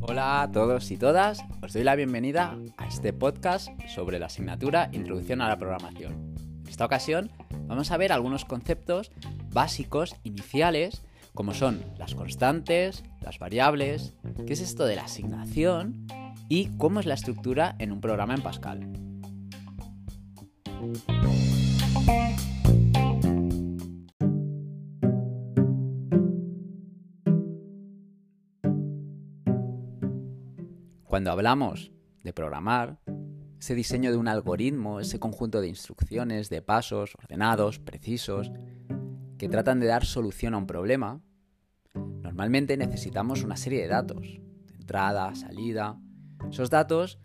Hola a todos y todas, os doy la bienvenida a este podcast sobre la asignatura Introducción a la Programación. En esta ocasión vamos a ver algunos conceptos básicos, iniciales, como son las constantes, las variables, qué es esto de la asignación y cómo es la estructura en un programa en Pascal. Cuando hablamos de programar, ese diseño de un algoritmo, ese conjunto de instrucciones, de pasos ordenados, precisos, que tratan de dar solución a un problema, normalmente necesitamos una serie de datos, entrada, salida. Esos datos,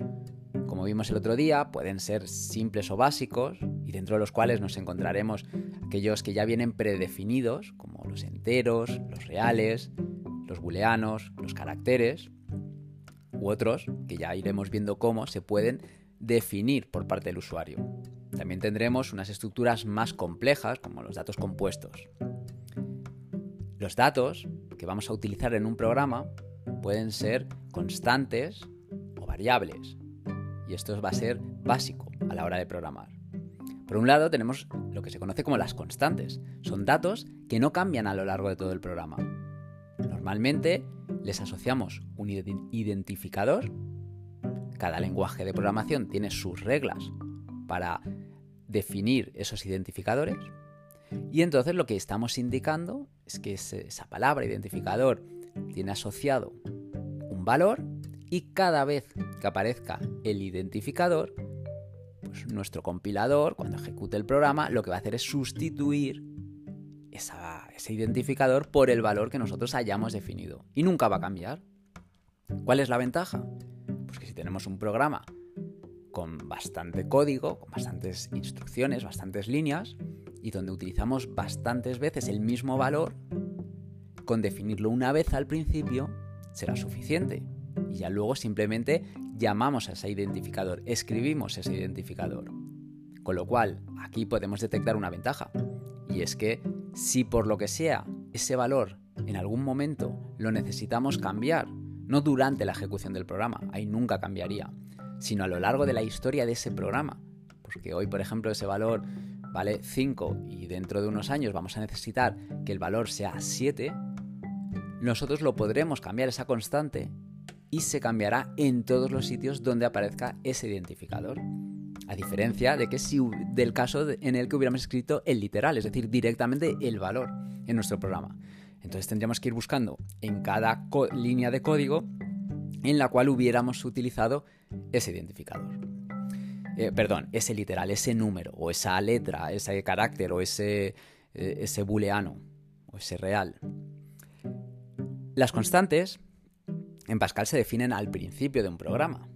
como vimos el otro día, pueden ser simples o básicos, y dentro de los cuales nos encontraremos aquellos que ya vienen predefinidos, como los enteros, los reales, los booleanos, los caracteres, u otros, que ya iremos viendo cómo, se pueden definir por parte del usuario. También tendremos unas estructuras más complejas, como los datos compuestos. Los datos que vamos a utilizar en un programa pueden ser constantes o variables. Y esto va a ser básico a la hora de programar. Por un lado tenemos lo que se conoce como las constantes. Son datos que no cambian a lo largo de todo el programa. Normalmente les asociamos un identificador. Cada lenguaje de programación tiene sus reglas para definir esos identificadores. Y entonces lo que estamos indicando es que esa palabra identificador tiene asociado un valor y cada vez que aparezca el identificador, pues nuestro compilador, cuando ejecute el programa, lo que va a hacer es sustituir ese identificador por el valor que nosotros hayamos definido. Y nunca va a cambiar. ¿Cuál es la ventaja? Pues que si tenemos un programa con bastante código, con bastantes instrucciones, bastantes líneas, y donde utilizamos bastantes veces el mismo valor, con definirlo una vez al principio será suficiente. Y ya luego simplemente llamamos a ese identificador, escribimos ese identificador. Con lo cual, aquí podemos detectar una ventaja. Y es que si por lo que sea ese valor en algún momento lo necesitamos cambiar, no durante la ejecución del programa, ahí nunca cambiaría, sino a lo largo de la historia de ese programa. Porque hoy, por ejemplo, ese valor vale 5 y dentro de unos años vamos a necesitar que el valor sea 7, nosotros lo podremos cambiar esa constante y se cambiará en todos los sitios donde aparezca ese identificador. A diferencia de que si del caso en el que hubiéramos escrito el literal, es decir, directamente el valor en nuestro programa. Entonces tendríamos que ir buscando en cada línea de código en la cual hubiéramos utilizado ese identificador. Eh, perdón, ese literal, ese número, o esa letra, ese carácter, o ese, eh, ese booleano, o ese real. Las constantes en Pascal se definen al principio de un programa.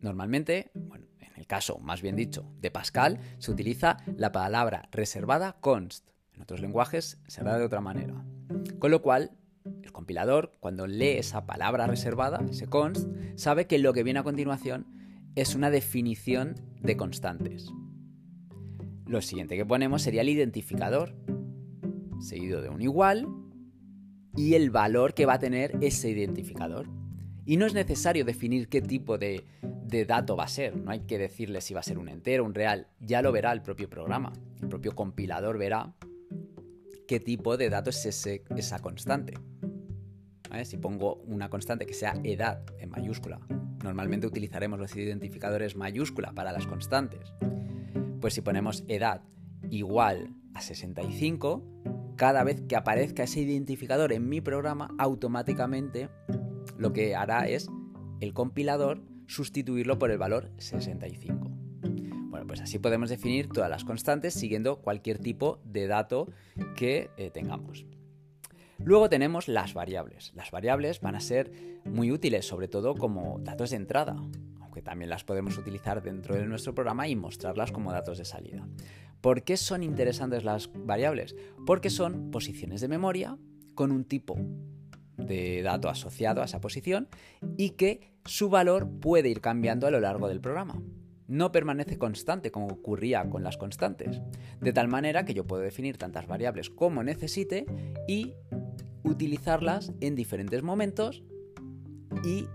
Normalmente, el caso, más bien dicho, de Pascal, se utiliza la palabra reservada const. En otros lenguajes será de otra manera. Con lo cual, el compilador, cuando lee esa palabra reservada, ese const, sabe que lo que viene a continuación es una definición de constantes. Lo siguiente que ponemos sería el identificador, seguido de un igual y el valor que va a tener ese identificador. Y no es necesario definir qué tipo de, dato va a ser, no hay que decirle si va a ser un entero, un real, ya lo verá el propio programa, el propio compilador verá qué tipo de dato es esa constante. Si pongo una constante que sea edad en mayúscula, normalmente utilizaremos los identificadores mayúscula para las constantes. Pues si ponemos edad igual a 65, cada vez que aparezca ese identificador en mi programa, automáticamente lo que hará es el compilador sustituirlo por el valor 65. Bueno, pues así podemos definir todas las constantes siguiendo cualquier tipo de dato que eh, tengamos. Luego tenemos las variables. Las variables van a ser muy útiles, sobre todo como datos de entrada, aunque también las podemos utilizar dentro de nuestro programa y mostrarlas como datos de salida. ¿Por qué son interesantes las variables? Porque son posiciones de memoria con un tipo de dato asociado a esa posición y que su valor puede ir cambiando a lo largo del programa. no permanece constante como ocurría con las constantes, de tal manera que yo puedo definir tantas variables como necesite y utilizarlas en diferentes momentos y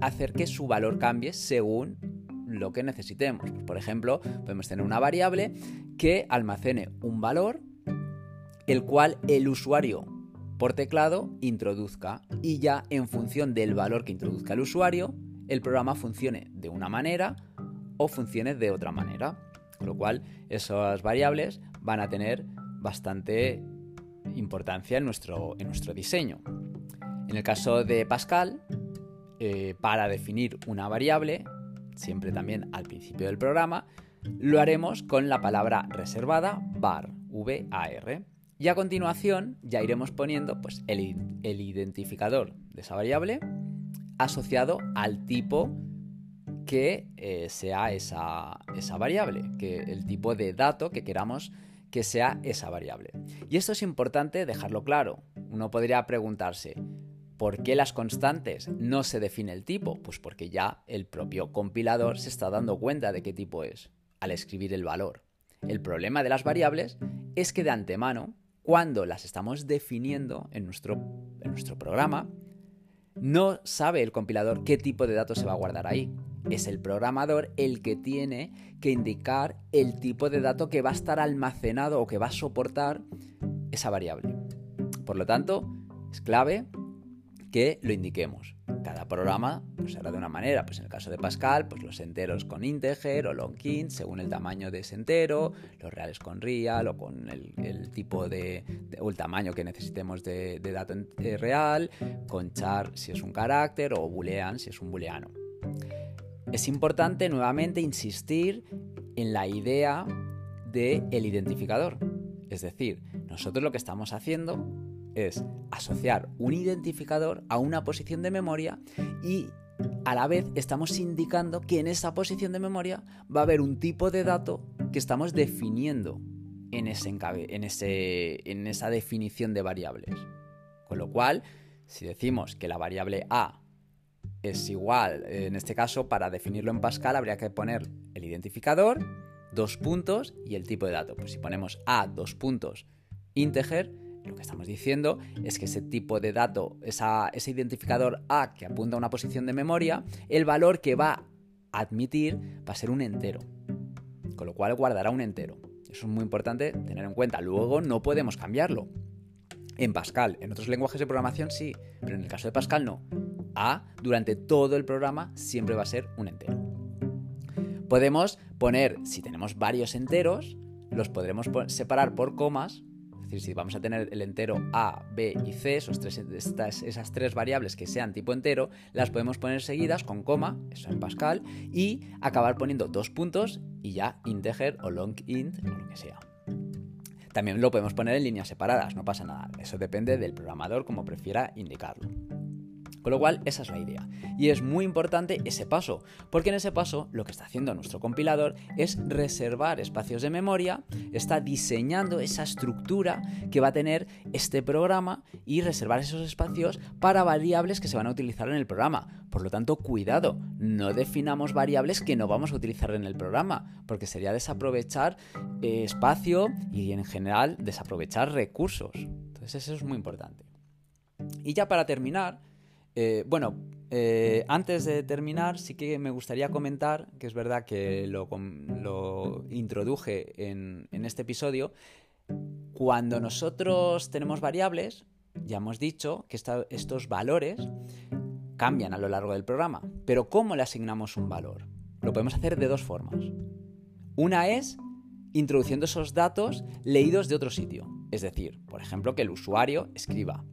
hacer que su valor cambie según lo que necesitemos. Por ejemplo, podemos tener una variable que almacene un valor, el cual el usuario por teclado introduzca y ya en función del valor que introduzca el usuario, el programa funcione de una manera o funcione de otra manera. Con lo cual, esas variables van a tener bastante importancia en nuestro, en nuestro diseño. En el caso de Pascal, eh, para definir una variable, siempre también al principio del programa, lo haremos con la palabra reservada var, var. Y a continuación ya iremos poniendo pues, el, identificador de esa variable asociado al tipo que eh, sea esa, esa variable, que el tipo de dato que queramos que sea esa variable. Y esto es importante dejarlo claro. Uno podría preguntarse, ¿por qué las constantes no se define el tipo? Pues porque ya el propio compilador se está dando cuenta de qué tipo es al escribir el valor. El problema de las variables es que de antemano, cuando las estamos definiendo en nuestro, en nuestro programa, no sabe el compilador qué tipo de datos se va a guardar ahí es el programador el que tiene que indicar el tipo de dato que va a estar almacenado o que va a soportar esa variable. Por lo tanto, es clave que lo indiquemos. Cada programa pues, será de una manera. Pues en el caso de Pascal, pues los enteros con integer o long int según el tamaño de ese entero, los reales con real o con el, tipo de, o el tamaño que necesitemos de, de dato eh, real, con char si es un carácter o boolean si es un booleano. Es importante nuevamente insistir en la idea del el identificador. Es decir, nosotros lo que estamos haciendo es asociar un identificador a una posición de memoria y a la vez estamos indicando que en esa posición de memoria va a haber un tipo de dato que estamos definiendo en, ese en, ese, en esa definición de variables. Con lo cual, si decimos que la variable A es igual. En este caso, para definirlo en Pascal, habría que poner el identificador, dos puntos y el tipo de dato. Pues si ponemos A, dos puntos, integer, lo que estamos diciendo es que ese tipo de dato, ese identificador A que apunta a una posición de memoria, el valor que va a admitir va a ser un entero. Con lo cual guardará un entero. Eso es muy importante tener en cuenta. Luego no podemos cambiarlo. En Pascal, en otros lenguajes de programación sí, pero en el caso de Pascal no. A durante todo el programa siempre va a ser un entero. Podemos poner, si tenemos varios enteros, los podremos separar por comas. Decir, si vamos a tener el entero A, B y C, esos tres, esas tres variables que sean tipo entero, las podemos poner seguidas con coma, eso en Pascal, y acabar poniendo dos puntos y ya integer o long int o lo que sea. También lo podemos poner en líneas separadas, no pasa nada. Eso depende del programador como prefiera indicarlo. Con lo cual, esa es la idea. Y es muy importante ese paso, porque en ese paso lo que está haciendo nuestro compilador es reservar espacios de memoria, está diseñando esa estructura que va a tener este programa y reservar esos espacios para variables que se van a utilizar en el programa. Por lo tanto, cuidado, no definamos variables que no vamos a utilizar en el programa, porque sería desaprovechar eh, espacio y en general desaprovechar recursos. Entonces eso es muy importante. Y ya para terminar, eh, bueno, eh, antes de terminar, sí que me gustaría comentar, que es verdad que lo, introduje en, este episodio, cuando nosotros tenemos variables, ya hemos dicho que estos valores cambian a lo largo del programa, pero ¿cómo le asignamos un valor? Lo podemos hacer de dos formas. Una es introduciendo esos datos leídos de otro sitio, es decir, por ejemplo, que el usuario escriba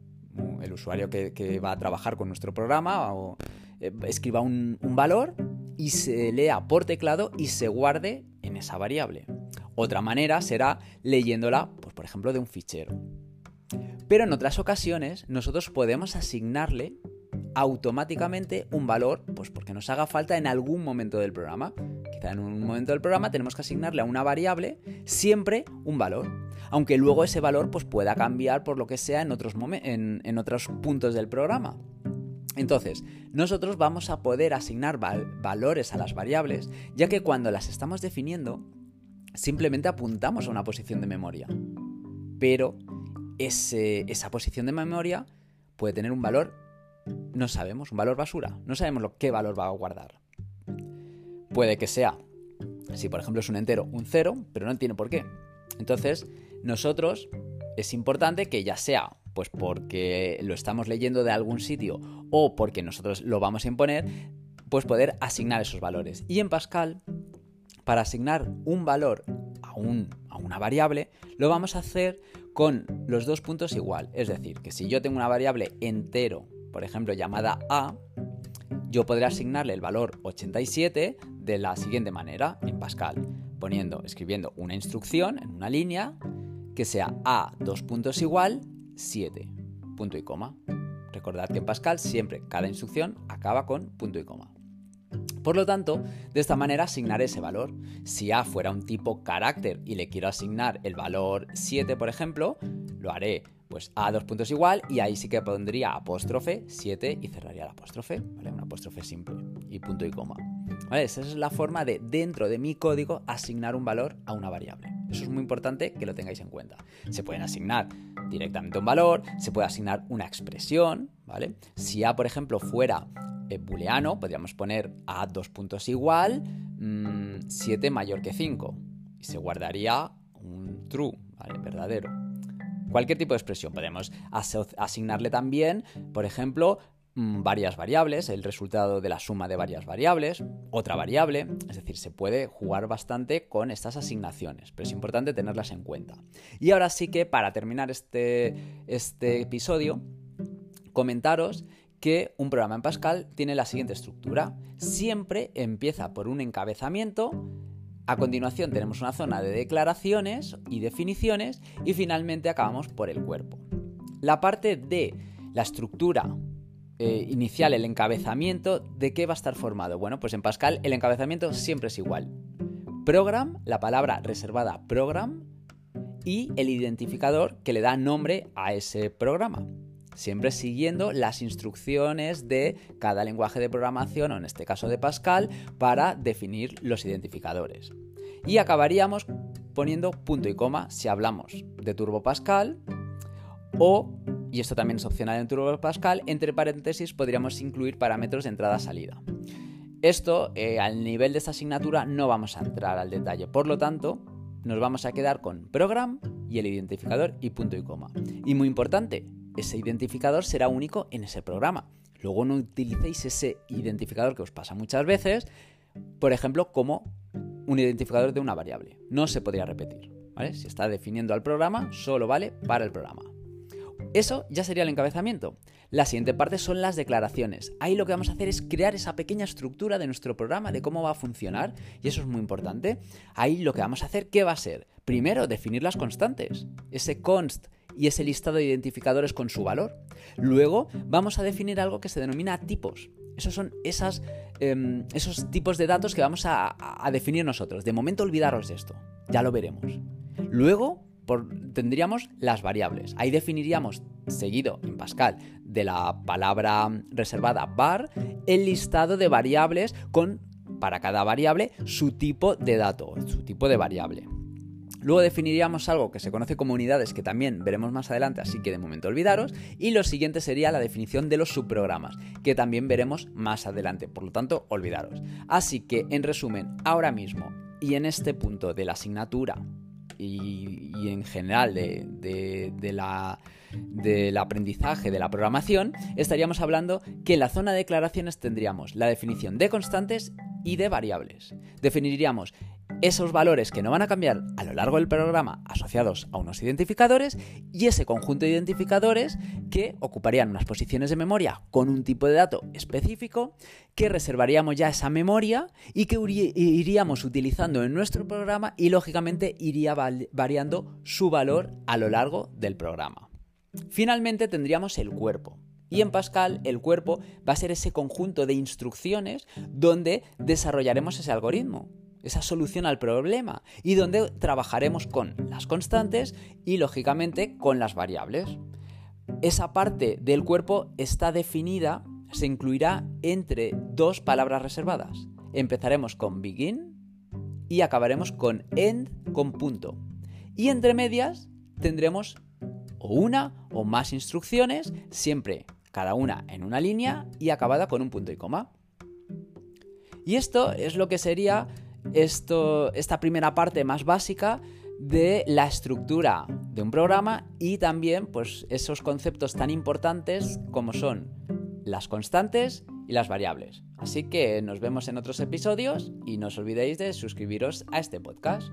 el usuario que, va a trabajar con nuestro programa o, eh, escriba un, valor y se lea por teclado y se guarde en esa variable. Otra manera será leyéndola, pues, por ejemplo, de un fichero. Pero en otras ocasiones nosotros podemos asignarle automáticamente un valor, pues porque nos haga falta en algún momento del programa. Quizá en un momento del programa tenemos que asignarle a una variable siempre un valor, aunque luego ese valor pues pueda cambiar por lo que sea en otros, en, en otros puntos del programa. Entonces, nosotros vamos a poder asignar valores a las variables, ya que cuando las estamos definiendo, simplemente apuntamos a una posición de memoria. Pero esa posición de memoria puede tener un valor, no sabemos, un valor basura. No sabemos lo, qué valor va a guardar. Puede que sea, si por ejemplo es un entero, un cero, pero no tiene por qué. Entonces, nosotros es importante que ya sea pues porque lo estamos leyendo de algún sitio o porque nosotros lo vamos a imponer, pues poder asignar esos valores. Y en Pascal, para asignar un valor a, a una variable, lo vamos a hacer con los dos puntos igual. Es decir, que si yo tengo una variable entero, por ejemplo, llamada a, yo podré asignarle el valor 87 de la siguiente manera en Pascal, poniendo, escribiendo una instrucción en una línea que sea a dos puntos igual 7, punto y coma. Recordad que en Pascal siempre cada instrucción acaba con punto y coma. Por lo tanto, de esta manera asignaré ese valor. Si A fuera un tipo carácter y le quiero asignar el valor 7, por ejemplo, lo haré pues A dos puntos igual y ahí sí que pondría apóstrofe 7 y cerraría la apóstrofe, ¿vale? Un apóstrofe simple y punto y coma. Esa es la forma de, dentro de mi código, asignar un valor a una variable. Eso es muy importante que lo tengáis en cuenta. Se pueden asignar directamente un valor, se puede asignar una expresión, ¿vale? Si A, por ejemplo, fuera eh, booleano, podríamos poner A dos puntos igual, 7 mm, mayor que 5. Y se guardaría un true, ¿vale? Verdadero. Cualquier tipo de expresión. Podemos asignarle también, por ejemplo, varias variables, el resultado de la suma de varias variables, otra variable, es decir, se puede jugar bastante con estas asignaciones, pero es importante tenerlas en cuenta. Y ahora sí que para terminar este, este episodio, comentaros que un programa en Pascal tiene la siguiente estructura. Siempre empieza por un encabezamiento, a continuación tenemos una zona de declaraciones y definiciones y finalmente acabamos por el cuerpo. La parte de la estructura eh, inicial, el encabezamiento, ¿de qué va a estar formado? Bueno, pues en Pascal el encabezamiento siempre es igual. Program, la palabra reservada program, y el identificador que le da nombre a ese programa. Siempre siguiendo las instrucciones de cada lenguaje de programación, o en este caso de Pascal, para definir los identificadores. Y acabaríamos poniendo punto y coma si hablamos de Turbo Pascal o y esto también es opcional en Turbo Pascal, entre paréntesis podríamos incluir parámetros de entrada-salida. Esto, eh, al nivel de esta asignatura, no vamos a entrar al detalle, por lo tanto, nos vamos a quedar con program y el identificador y punto y coma. Y muy importante, ese identificador será único en ese programa. Luego no utilicéis ese identificador que os pasa muchas veces, por ejemplo, como un identificador de una variable. No se podría repetir. Si está definiendo al programa, solo vale para el programa. Eso ya sería el encabezamiento. La siguiente parte son las declaraciones. Ahí lo que vamos a hacer es crear esa pequeña estructura de nuestro programa, de cómo va a funcionar, y eso es muy importante. Ahí lo que vamos a hacer, ¿qué va a ser? Primero, definir las constantes, ese const y ese listado de identificadores con su valor. Luego, vamos a definir algo que se denomina tipos. Esos son em, esos tipos de datos que vamos a, a definir nosotros. De momento, olvidaros de esto. Ya lo veremos. Luego, tendríamos las variables. Ahí definiríamos, seguido en Pascal, de la palabra reservada var, el listado de variables con, para cada variable, su tipo de dato, su tipo de variable. Luego definiríamos algo que se conoce como unidades, que también veremos más adelante, así que de momento olvidaros. Y lo siguiente sería la definición de los subprogramas, que también veremos más adelante, por lo tanto, olvidaros. Así que, en resumen, ahora mismo y en este punto de la asignatura y, en general de, la, del aprendizaje de la programación, estaríamos hablando que en la zona de declaraciones tendríamos la definición de constantes y de variables. Definiríamos esos valores que no van a cambiar a lo largo del programa asociados a unos identificadores y ese conjunto de identificadores que ocuparían unas posiciones de memoria con un tipo de dato específico que reservaríamos ya esa memoria y que iríamos utilizando en nuestro programa y lógicamente iría variando su valor a lo largo del programa. Finalmente tendríamos el cuerpo. Y en Pascal el cuerpo va a ser ese conjunto de instrucciones donde desarrollaremos ese algoritmo esa solución al problema y donde trabajaremos con las constantes y lógicamente con las variables. Esa parte del cuerpo está definida, se incluirá entre dos palabras reservadas. Empezaremos con begin y acabaremos con end con punto. Y entre medias tendremos una o más instrucciones, siempre cada una en una línea y acabada con un punto y coma. Y esto es lo que sería esto, esta primera parte más básica de la estructura de un programa y también pues, esos conceptos tan importantes como son las constantes y las variables. Así que nos vemos en otros episodios y no os olvidéis de suscribiros a este podcast.